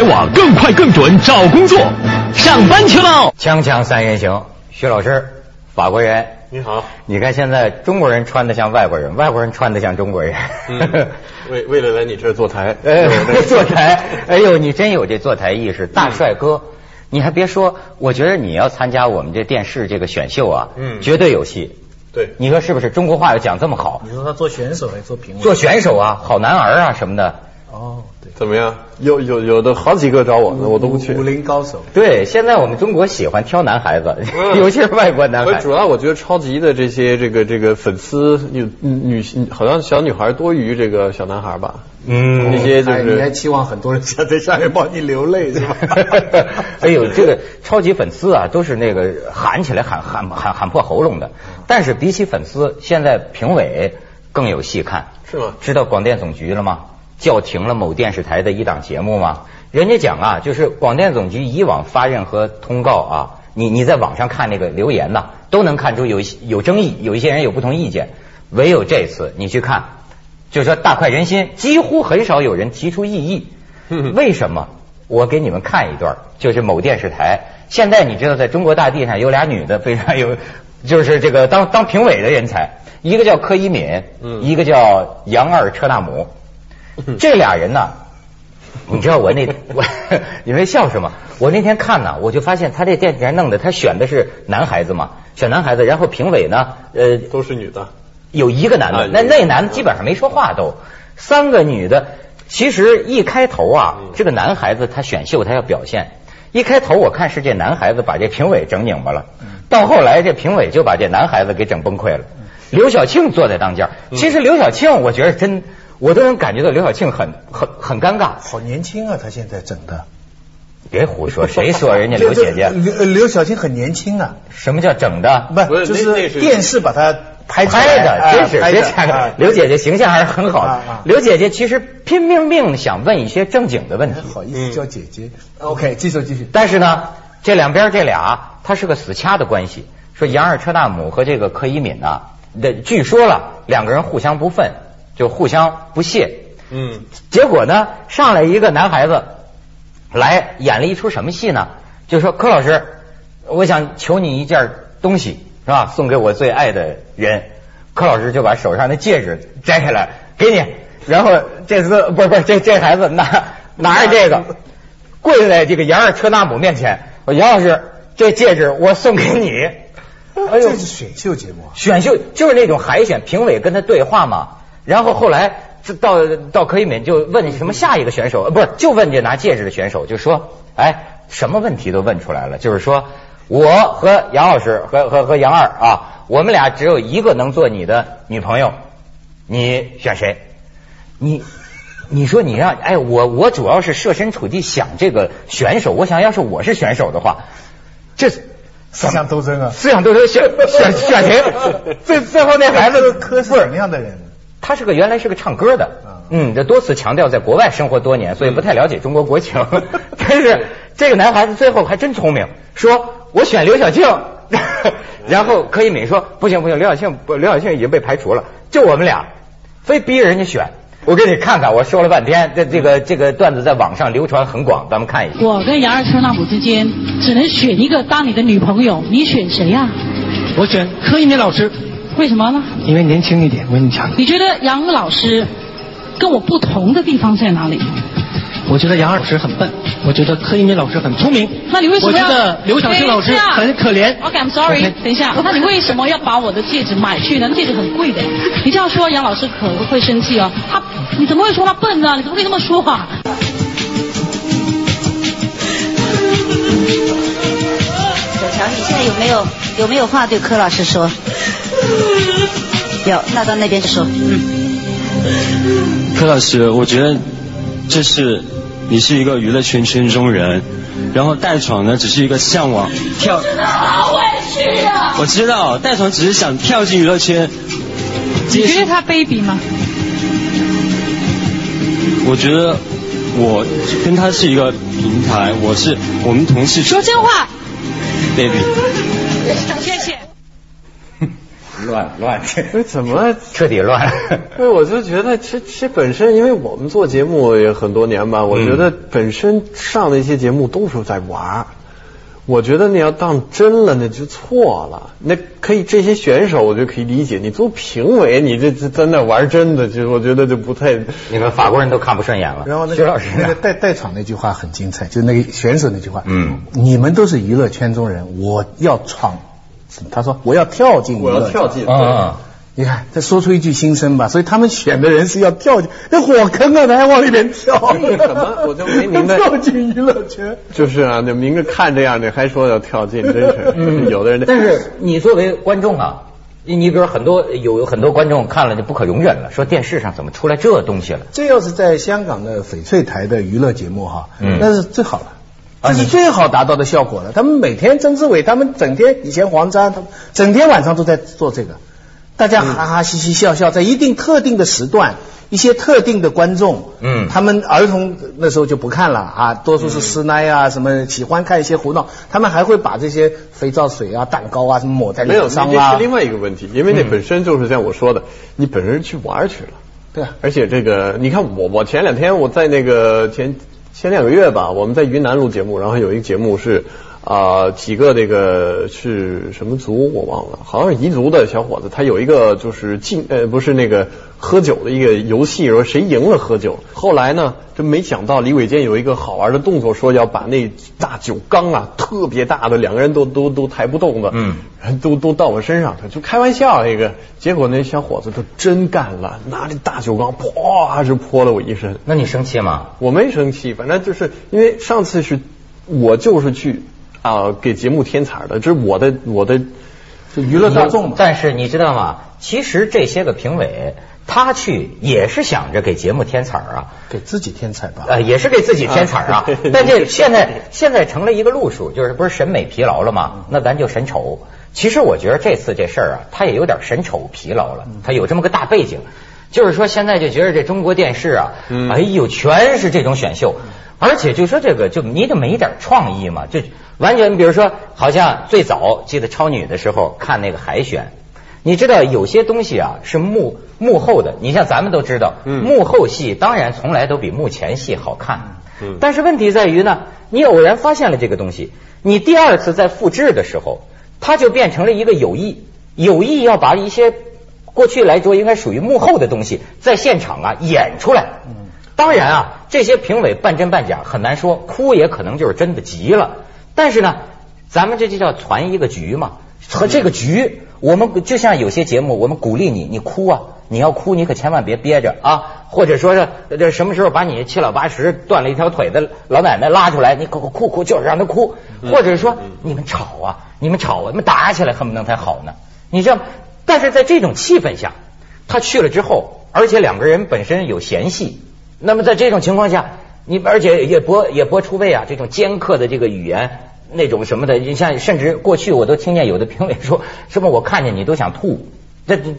华英才网，更快更准找工作。上班去喽！锵锵三人行，徐老师，法国人，你好。你看现在中国人穿的像外国人，外国人穿的像中国人。嗯，为为了来你这儿坐台，哎 坐台，哎呦，你真有这坐台意识，大帅哥。你还别说，我觉得你要参加我们这电视这个选秀啊，嗯，绝对有戏。对，你说是不是？中国话要讲这么好。你说他做选手还是做评委？做选手啊，好男儿啊什么的。哦，对，怎么样？有有有的好几个找我呢，我都不去。武林高手。对，现在我们中国喜欢挑男孩子，尤其是外国男孩子。主要我觉得超级的这些这个这个粉丝女女性，好像小女孩多于这个小男孩吧。嗯，那些就是你还期望很多人在在下面帮你流泪是吧？哎呦，这个超级粉丝啊，都是那个喊起来喊喊喊喊破喉咙的。但是比起粉丝，现在评委更有戏看。是吗？知道广电总局了吗？叫停了某电视台的一档节目吗？人家讲啊，就是广电总局以往发任何通告啊，你你在网上看那个留言呐，都能看出有有争议，有一些人有不同意见。唯有这次你去看，就说大快人心，几乎很少有人提出异议。为什么？我给你们看一段，就是某电视台。现在你知道，在中国大地上有俩女的非常有，就是这个当当评委的人才，一个叫柯以敏，一个叫杨二车纳姆。这俩人呢，你知道我那我 你们笑什么？我那天看呢，我就发现他这电视台弄的，他选的是男孩子嘛，选男孩子，然后评委呢，呃，都是女的，有一个男的，那那男的基本上没说话都，三个女的，其实一开头啊，这个男孩子他选秀他要表现，一开头我看是这男孩子把这评委整拧巴了，到后来这评委就把这男孩子给整崩溃了，刘晓庆坐在当间，其实刘晓庆我觉得真。我都能感觉到刘晓庆很很很尴尬，好年轻啊，她现在整的。别胡说，谁说人家刘姐姐？刘刘晓庆很年轻啊。什么叫整的？不，就是电视把她拍拍的，真是别瞎了。刘姐姐形象还是很好的。刘姐姐其实拼命命想问一些正经的问题。好意思叫姐姐？OK，继续继续。但是呢，这两边这俩，他是个死掐的关系。说杨二车大母和这个柯以敏呢，的据说了，两个人互相不忿。就互相不屑，嗯，结果呢，上来一个男孩子来演了一出什么戏呢？就说柯老师，我想求你一件东西，是吧？送给我最爱的人。柯老师就把手上的戒指摘下来给你，然后这次不是不是这这孩子拿拿着这个跪在这个杨二车纳姆面前，说杨老师，这戒指我送给你。哎呦，这是选秀节目，选秀就是那种海选，评委跟他对话嘛。然后后来，到到柯以敏就问什么下一个选手，不是就问这拿戒指的选手，就说，哎，什么问题都问出来了，就是说，我和杨老师和和和杨二啊，我们俩只有一个能做你的女朋友，你选谁？你你说你让，哎，我我主要是设身处地想这个选手，我想要是我是选手的话，这思想斗争啊，思想斗争选选选谁？最最后那孩子柯是什么样的人？他是个原来是个唱歌的，嗯，这多次强调在国外生活多年，所以不太了解中国国情。但是这个男孩子最后还真聪明，说我选刘晓庆，然后柯以敏说不行不行，刘晓庆不刘晓庆已经被排除了，就我们俩，非逼着人家选。我给你看看，我说了半天，这这个这个段子在网上流传很广，咱们看一下。我跟杨二车纳姆之间只能选一个当你的女朋友，你选谁呀？我选柯以敏老师。为什么呢？因为年轻一点，我跟你讲。你觉得杨老师跟我不同的地方在哪里？我觉得杨老师很笨，我觉得柯一敏老师很聪明。那你为什么？我觉得刘晓庆老师很可怜。OK，I'm sorry。等一下，那你为什么要把我的戒指买去呢？戒指很贵的。你这样说，杨老师可能会生气哦。他，你怎么会说他笨呢？你怎么可以这么说啊？小乔，你现在有没有有没有话对柯老师说？有，那到那边去说。柯老师，我觉得这是你是一个娱乐圈圈中人，然后戴闯呢只是一个向往跳。真的好委屈啊！我知道，戴闯只是想跳进娱乐圈。你觉得他卑鄙吗？我觉得我跟他是一个平台，我是我们同事。说真话。baby。谢谢。乱乱，这 怎么彻底乱？对，我就觉得这这本身，因为我们做节目也很多年吧，我觉得本身上的一些节目都是在玩儿。我觉得你要当真了，那就错了。那可以这些选手，我就可以理解。你做评委，你这这在那玩真的，就我觉得就不太。你们法国人都看不顺眼了。然后那徐老师那个代代场那句话很精彩，就那个选手那句话。嗯你们都是娱乐圈中人，我要闯。他说我要跳进。我要跳进啊。你看，再说出一句心声吧，所以他们选的人是要跳进那火坑啊，他还往里面跳，什么我就没明白 跳进娱乐圈。就是啊，那明着看这样，你还说要跳进，真是 有的人。但是你作为观众啊，你你比如很多有很多观众看了就不可容忍了，说电视上怎么出来这东西了？这要是在香港的翡翠台的娱乐节目哈，嗯那是最好了。这是最好达到的效果了。他们每天曾志伟他们整天以前黄沾他们整天晚上都在做这个，大家哈哈嘻嘻笑笑，在一定特定的时段，一些特定的观众，嗯。他们儿童那时候就不看了啊，多数是师奶啊，什么喜欢看一些胡闹，他们还会把这些肥皂水啊、蛋糕啊什么抹在没有，脸上啊。这是。另外一个问题，因为那本身就是像我说的，你本身去玩去了。对啊，而且这个，你看我我前两天我在那个前前两个月吧，我们在云南录节目，然后有一个节目是啊、几个那个是什么族我忘了，好像是彝族的小伙子，他有一个就是竞呃不是那个喝酒的一个游戏，说谁赢了喝酒。后来呢，真没想到李伟健有一个好玩的动作，说要把那大酒缸啊特别大的，两个人都都都抬不动的，嗯，都都到我身上，他就开玩笑那个，结果那小伙子就真干了，拿着大酒缸啪就泼了我一身。那你生气吗？我没生气，反正就是因为上次是我就是去啊、给节目添彩的，这是我的我的就娱乐大众嘛。但是你知道吗？其实这些个评委他去也是想着给节目添彩儿啊。给自己添彩吧。呃，也是给自己添彩儿啊。但这现在现在成了一个路数，就是不是审美疲劳了吗？那咱就审丑。其实我觉得这次这事儿啊，他也有点审丑疲劳了。他有这么个大背景，就是说现在就觉得这中国电视啊，哎呦，全是这种选秀，而且就说这个就你得没点创意嘛，就完全比如说，好像最早记得超女的时候看那个海选。你知道有些东西啊是幕幕后的，你像咱们都知道，嗯幕后戏当然从来都比幕前戏好看。嗯但是问题在于呢，你偶然发现了这个东西，你第二次再复制的时候，它就变成了一个有意有意要把一些过去来说应该属于幕后的东西，在现场啊演出来。当然啊，这些评委半真半假，很难说，哭也可能就是真的急了。但是呢，咱们这就叫传一个局嘛，和这个局，我们就像有些节目，我们鼓励你，你哭啊，你要哭，你可千万别憋着啊，或者说是这什么时候把你七老八十断了一条腿的老奶奶拉出来，你哭哭哭，就是让她哭，或者说你们吵啊，你们吵啊，你们打起来恨不能才好呢，你知道吗？但是在这种气氛下，他去了之后，而且两个人本身有嫌隙，那么在这种情况下，你而且也播也播出位啊，这种尖刻的这个语言。那种什么的，你像甚至过去我都听见有的评委说什么我看见你都想吐，这这，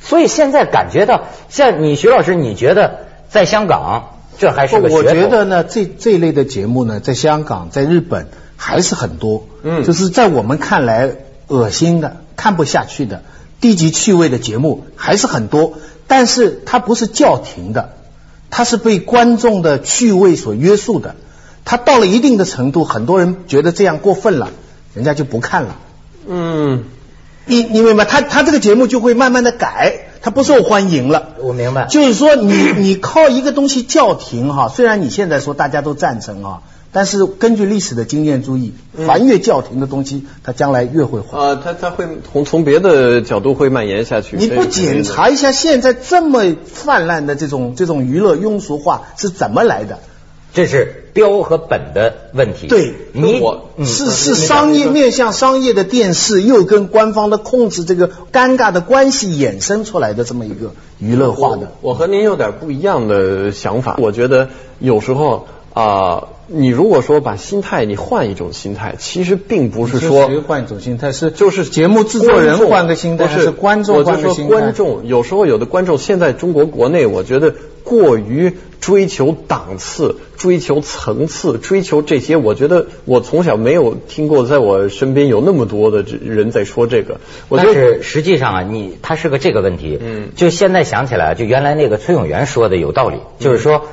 所以现在感觉到，像你徐老师，你觉得在香港这还是个我觉得呢，这这一类的节目呢，在香港、在日本还是很多。嗯就是在我们看来恶心的、看不下去的、低级趣味的节目还是很多，但是它不是叫停的，它是被观众的趣味所约束的。他到了一定的程度，很多人觉得这样过分了，人家就不看了。嗯你你明白？他他这个节目就会慢慢的改，他不受欢迎了。我明白，就是说你你靠一个东西叫停哈，虽然你现在说大家都赞成啊，但是根据历史的经验注意，凡越教廷的东西，它将来越会火。啊，它它会从从别的角度会蔓延下去。你不检查一下现在这么泛滥的这种这种娱乐庸俗化是怎么来的？这是标和本的问题。对你我嗯是是商业面向商业的电视，又跟官方的控制这个尴尬的关系衍生出来的这么一个娱乐化的。我和您有点不一样的想法。我觉得有时候啊、你如果说把心态你换一种心态，其实并不是说谁换一种心态是就是节目制作人换个心态，不是是观众我就说换个心态？观众有时候有的观众，现在中国国内，我觉得过于追求档次、追求层次、追求这些。我觉得我从小没有听过，在我身边有那么多的人在说这个。我觉但是实际上啊，你它是个这个问题。嗯就现在想起来，就原来那个崔永元说的有道理，就是说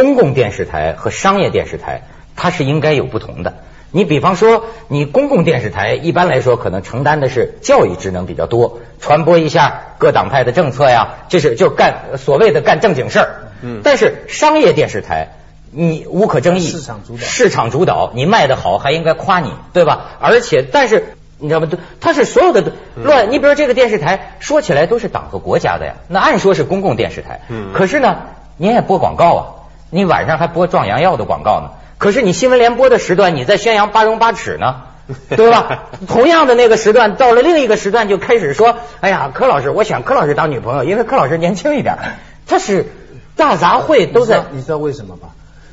公共电视台和商业电视台它是应该有不同的。你比方说，你公共电视台一般来说可能承担的是教育职能比较多，传播一下各党派的政策呀，这是就干所谓的干正经事儿。嗯但是商业电视台，你无可争议，市场主导市场主导，你卖的好还应该夸你，对吧？而且，但是你知道吗？它是所有的乱。你比如这个电视台，说起来都是党和国家的呀，那按说是公共电视台，嗯可是呢，您也播广告啊，你晚上还播壮阳药的广告呢。可是你新闻联播的时段，你在宣扬八荣八耻呢。对吧？同样的那个时段，到了另一个时段就开始说：“哎呀，柯老师，我想柯老师当女朋友，因为柯老师年轻一点。”他是大杂烩都在你知道你知道为什么吧？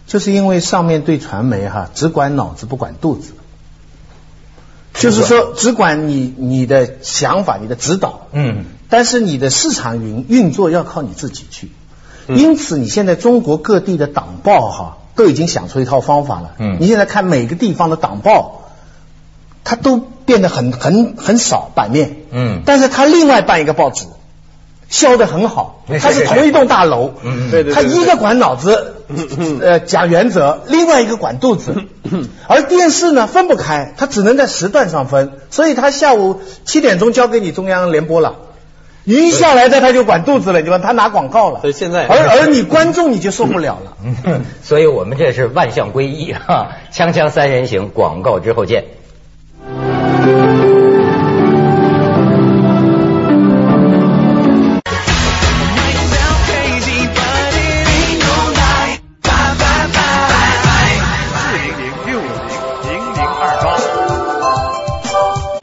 就是因为上面对传媒哈只管脑子不管肚子，就是说只管你你的想法、你的指导，嗯但是你的市场运运作要靠你自己去。因此，你现在中国各地的党报哈都已经想出一套方法了。嗯你现在看每个地方的党报，它都变得很很很少版面。嗯但是它另外办一个报纸，销的很好 是，它是同一栋大楼。嗯嗯对对对它一个管脑子，呃，讲原则，另外一个管肚子。而电视呢分不开，它只能在时段上分，所以它下午七点钟交给你中央联播了。一下来的他就管肚子了，你吧？他拿广告了。所以现在而而你观众你就受不了了。嗯，所以我们这是万象归一哈，锵锵三人行，广告之后见。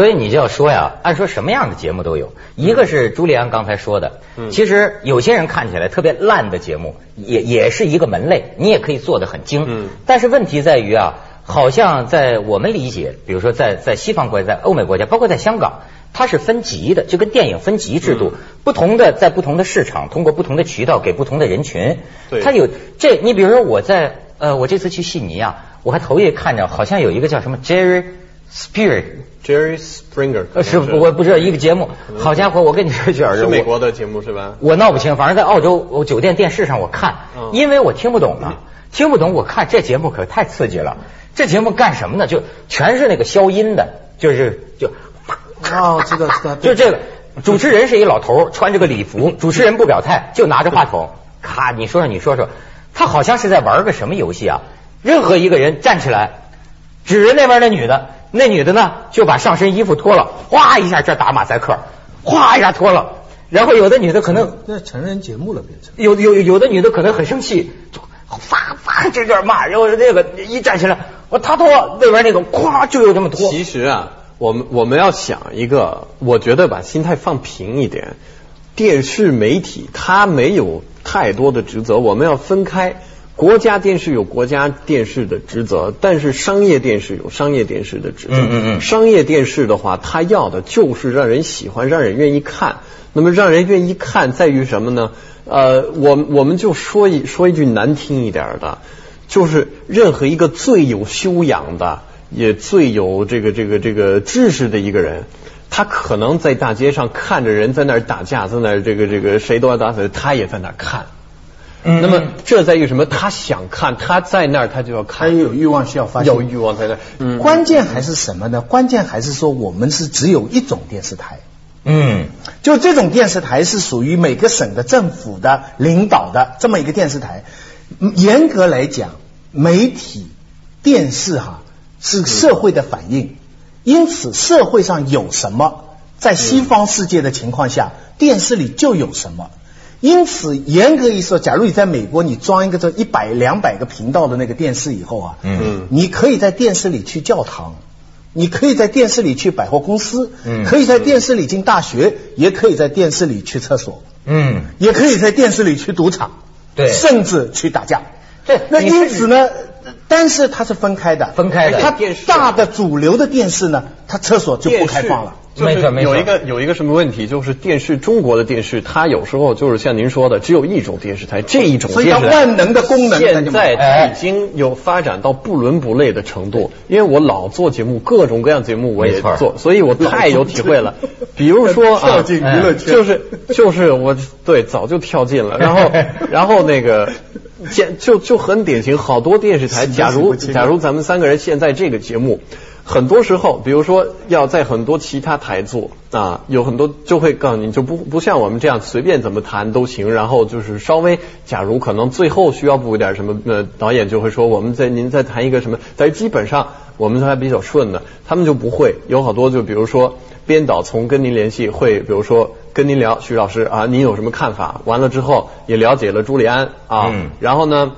所以你就要说呀，按说什么样的节目都有，一个是朱利安刚才说的，嗯其实有些人看起来特别烂的节目，也也是一个门类，你也可以做得很精。嗯但是问题在于啊，好像在我们理解，比如说在在西方国家、在欧美国家，包括在香港，它是分级的，就跟电影分级制度，嗯不同的在不同的市场，通过不同的渠道给不同的人群。对它有这，你比如说我在呃，我这次去悉尼啊，我还头一看着好像有一个叫什么 Jerry Spirit。Jerry Springer 呃，是我不知道一个节目，好家伙，我跟你说，卷儿是美国的节目是吧？我闹不清，反正在澳洲我酒店电视上我看嗯，因为我听不懂啊，听不懂，我看这节目可太刺激了。这节目干什么呢？就全是那个消音的，就是就哦，知道知道，就这个主持人是一老头，穿着个礼服，主持人不表态，就拿着话筒，咔，你说说你说说，他好像是在玩个什么游戏啊？任何一个人站起来，指着那边那女的，那女的呢就把上身衣服脱了，哗一下这打马赛克，哗一下脱了，然后有的女的可能那成人节目了变成。有有有的女的可能很生气，就发发这阵骂，然后那个一站起来，我他脱那边那个咵就有这么脱，其实啊，我们我们要想一个，我觉得把心态放平一点。电视媒体它没有太多的职责，我们要分开。国家电视有国家电视的职责，但是商业电视有商业电视的职责。嗯嗯嗯商业电视的话，它要的就是让人喜欢，让人愿意看。那么让人愿意看在于什么呢？呃，我我们就说一说一句难听一点的，就是任何一个最有修养的，也最有这个这个这个知识的一个人，他可能在大街上看着人在那儿打架，在那儿这个这个谁都要打死，他也在那儿看。嗯那么这在于什么？他想看，他在那儿他就要看他看，有欲望需要发泄，有欲望在那儿。嗯，关键还是什么呢？关键还是说我们是只有一种电视台，嗯就这种电视台是属于每个省的政府的领导的这么一个电视台。嗯严格来讲，媒体、电视哈是社会的反应，因此社会上有什么，在西方世界的情况下，电视里就有什么。因此，严格一说，假如你在美国，你装一个这一百两百个频道的那个电视以后啊，嗯。你可以在电视里去教堂，你可以在电视里去百货公司，嗯。可以在电视里进大学，也可以在电视里去厕所，嗯，也可以在电视里去赌场，对。甚至去打架。对那因此呢，但是它是分开的，分开的。它电视。大的主流的电视呢，它厕所就不开放了。就是有一个有一个什么问题，就是电视中国的电视，它有时候就是像您说的，只有一种电视台，这一种所以它电视台万能的功能现在已经有发展到不伦不类的程度。因为我老做节目，各种各样节目我也做，所以我太有体会了。比如说啊，跳进娱乐圈就是就是我对早就跳进了，然后 然后那个。简就就很典型，好多电视台，假如假如咱们三个人现在这个节目，很多时候，比如说要在很多其他台做啊，有很多就会告诉你，就不不像我们这样随便怎么谈都行，然后就是稍微，假如可能最后需要补一点什么，呃，导演就会说我们在您再谈一个什么，但基本上我们还比较顺的，他们就不会有好多就比如说编导从跟您联系会，比如说跟您聊徐老师啊，您有什么看法？完了之后也了解了朱利安啊，然后呢？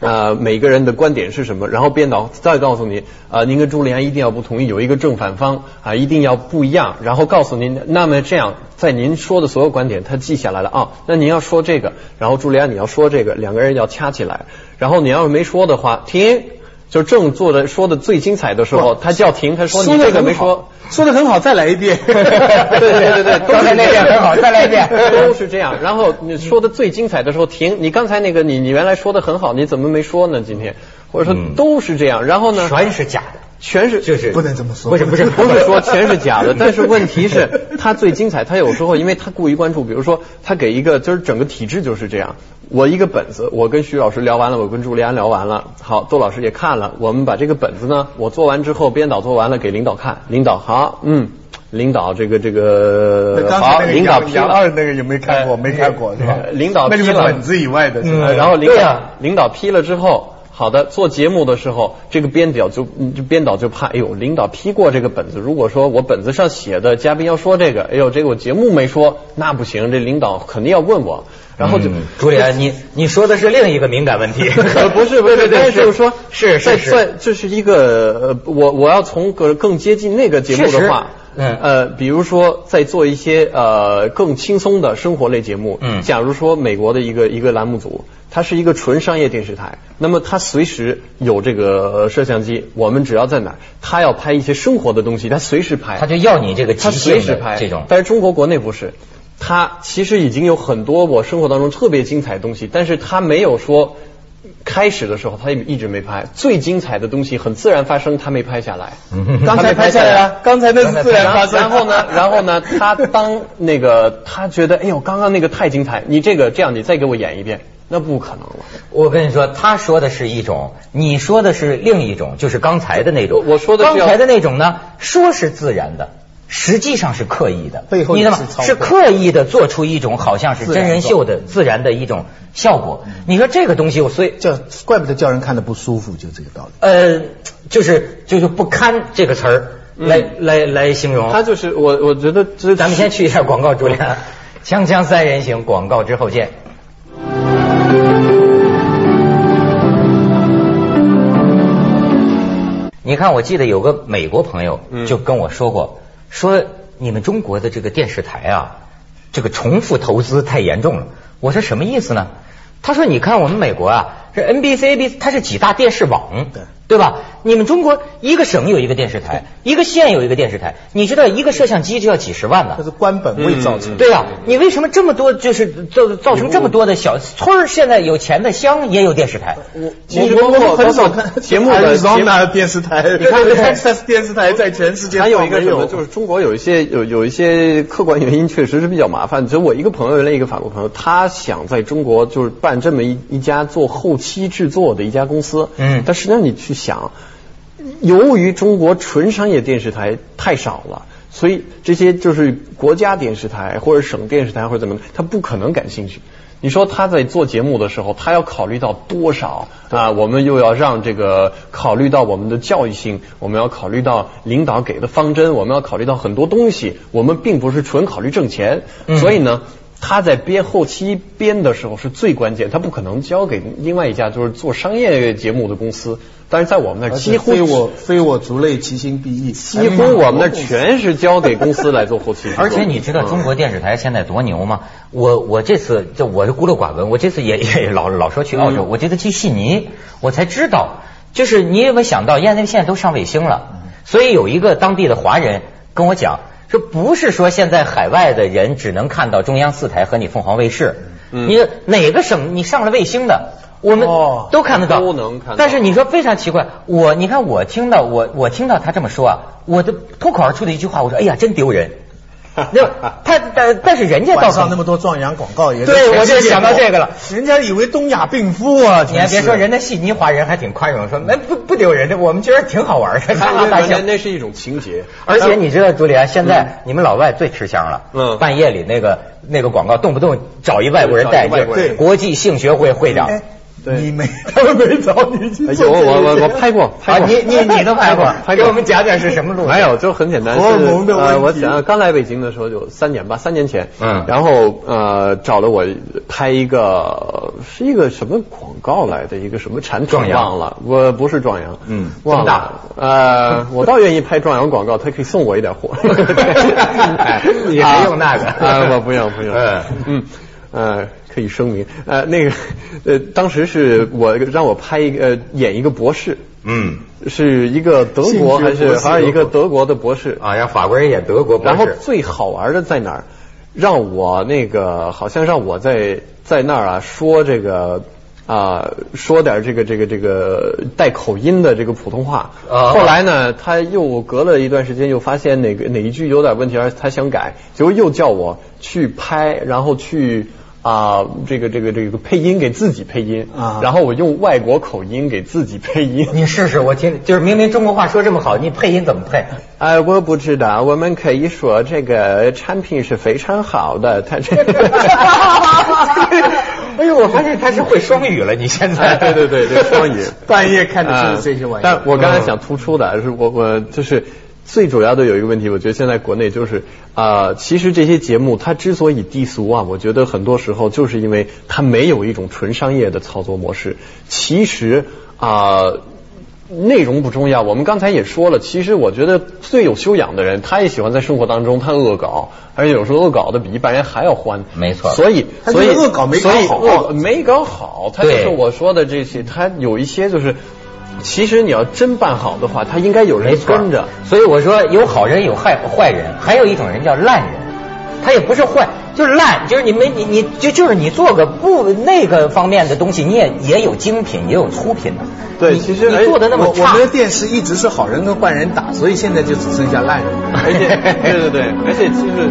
啊，每个人的观点是什么？然后编导再告诉你，呃，您跟朱莉安一定要不同意，有一个正反方啊、一定要不一样。然后告诉您，那么这样，在您说的所有观点，他记下来了啊。那您要说这个，然后朱莉安你要说这个，两个人要掐起来。然后你要是没说的话，停，就正做的说的最精彩的时候，他叫停，他说你这个没说。，说的很好，再来一遍。对对对刚才那遍很好再来一遍都是这样。然后你说的最精彩的时候停，你刚才那个你你原来说的很好，你怎么没说呢？今天或者说嗯都是这样。然后呢，全是假的，全是就是不能这么说不是不是不是说全是假的，但是问题是，他最精彩，他有时候因为他故意关注，比如说他给一个，就是整个体制就是这样。我一个本子，我跟徐老师聊完了，我跟朱利安聊完了，好，窦老师也看了，我们把这个本子呢，我做完之后，编导做完了给领导看，领导好，嗯，领导这个这个好，领导批了。二那个有没有看过？哎没看过是吧呃？领导那是批了本子以外的，是吧呃然后领导、领导批了之后，好的，做节目的时候，这个编导就嗯就编导就怕，哎呦，领导批过这个本子，如果说我本子上写的嘉宾要说这个，哎呦，这个我节目没说，那不行，这领导肯定要问我，然后就。嗯朱莉安，你你说的是另一个敏感问题 呃，不是 不是，对对但是就是说，在是是是这是一个呃，我我要从更更接近那个节目的话，嗯呃，比如说在做一些呃更轻松的生活类节目，嗯假如说美国的一个一个栏目组，它是一个纯商业电视台，那么它随时有这个呃摄像机，我们只要在哪儿，它要拍一些生活的东西，它随时拍，它就要你这个他即兴的随时拍这种，但是中国国内不是，它其实已经有很多我生活当中特别精彩的东西，但是它没有说开始的时候他也一直没拍，最精彩的东西很自然发生，他没拍下来。刚才拍下来了，刚才那是自然发生。然后呢，然后呢，他当那个他觉得，哎呦，刚刚那个太精彩，你这个这样，你再给我演一遍，那不可能了。我跟你说，他说的是一种，你说的是另一种，就是刚才的那种。我我说的是刚才的那种呢，说是自然的，实际上是刻意的。背后你知道吗是？刻意的做出一种好像是真人秀的自然的一种效果。你说这个东西，我所以叫怪不得叫人看的不舒服，就这个道理。呃，就是就是不堪这个词儿来、来来形容。他就是我，我觉得这咱们先去一下广告，朱莲。锵锵三人行，广告之后见。你看，我记得有个美国朋友嗯就跟我说过，说你们中国的这个电视台啊，这个重复投资太严重了。我说什么意思呢？他说：“你看我们美国啊，这 NBC、ABC 它是几大电视网，对吧？你们中国一个省有一个电视台，一个县有一个电视台，你知道一个摄像机就要几十万呢这。是官本位造成的。对啊，你为什么这么多就是造造成这么多的小村儿？现在有钱的乡也有电视台。其实我我包括很少看节目的节目 Arizona 电视台，你看电视台在全世界还有一个什么，就是中国有一些有有一些客观原因，确实是比较麻烦。就我一个朋友，原来一个法国朋友，他想在中国就是办这么一一家做后期制作的一家公司，嗯但实际上你去想，由于中国纯商业电视台太少了。所以这些就是国家电视台或者省电视台或者怎么，他不可能感兴趣。你说他在做节目的时候，他要考虑到多少啊？我们又要让这个考虑到我们的教育性，我们要考虑到领导给的方针，我们要考虑到很多东西。我们并不是纯考虑挣钱，嗯所以呢。他在编后期编的时候是最关键，他不可能交给另外一家就是做商业节目的公司。但是在我们那儿几乎非我非我族类，其心必异。几乎我们那儿全是交给公司来做后期。而且你知道中国电视台现在多牛吗？我我这次就我是孤陋寡闻，我这次也也老老说去澳洲，嗯我这次去悉尼，我才知道，就是你有没有想到，因为现在都上卫星了，所以有一个当地的华人跟我讲，说不是说现在海外的人只能看到中央四台和你凤凰卫视，嗯你哪个省你上了卫星的，我们哦都看得到，都能看到但是你说非常奇怪，我你看我听到我我听到他这么说啊，我的脱口而出的一句话，我说哎呀真丢人。那他但但是人家倒是晚上那么多壮阳广告也对我就想到这个了人家以为东亚病夫啊，你还别说，人家悉尼华人还挺宽容，说那不不丢人的，我们觉得挺好玩的，哈 哈大那笑。那是一种情节，而且你知道，朱莉安，现在你们老外最吃香了。嗯半夜里那个那个广告，动不动找一外国人代言找一外国，人国际性学会会长。你没他们没找你去哎有我做这个我我拍过，拍啊，过。你你你都 拍过，拍过。给我们讲讲是什么路线？没有，就很简单，荷尔是蒙的问题。呃，我想刚来北京的时候就三年吧，三年前，嗯。然后呃找了我拍一个是一个什么广告来的，一个什么产品壮阳。忘了，我不是壮阳，嗯忘了，呃，我倒愿意拍壮阳广告，他可以送我一点货，哎你还用那个。啊，我不用不用，嗯。嗯。呃，可以声明，呃，那个，呃，当时是我让我拍一个、呃、演一个博士，嗯是一个德国还是还是一个德国的博士啊，让法国人演德国博然后。最好玩的在哪儿？让我那个好像让我在在那儿啊说这个啊、说点这个这个这个带口音的这个普通话。啊后来呢，他又隔了一段时间，又发现哪个哪一句有点问题，而他想改，结果又叫我去拍，然后去。啊，这个这个这个配音给自己配音啊然后我用外国口音给自己配音。你试试，我听，就是明明中国话说这么好，你配音怎么配？哎，我不知道，我们可以说这个产品是非常好的，它这。哎呦，我发现他是会双语了，你现在。对对对对，双语。半夜看的就是这些玩意儿但我刚才想突出的是，我我就是最主要的有一个问题，我觉得现在国内就是啊、其实这些节目它之所以低俗啊，我觉得很多时候就是因为它没有一种纯商业的操作模式。其实啊。内容不重要，我们刚才也说了，其实我觉得最有修养的人，他也喜欢在生活当中他恶搞，而且有时候恶搞的比一般人还要欢。没错所以所以恶搞没搞好恶没搞好，他就是我说的这些，他有一些就是，其实你要真办好的话，他应该有人跟着。所以我说有好人有坏坏人，还有一种人叫烂人，他也不是坏，就是烂，就是你没你你就就是你做个不那个方面的东西，你也也有精品，也有粗品的。对其实哎你做的那么差我我们的，电视一直是好人跟坏人打，所以现在就只剩下烂人。而且，对对对，而且就是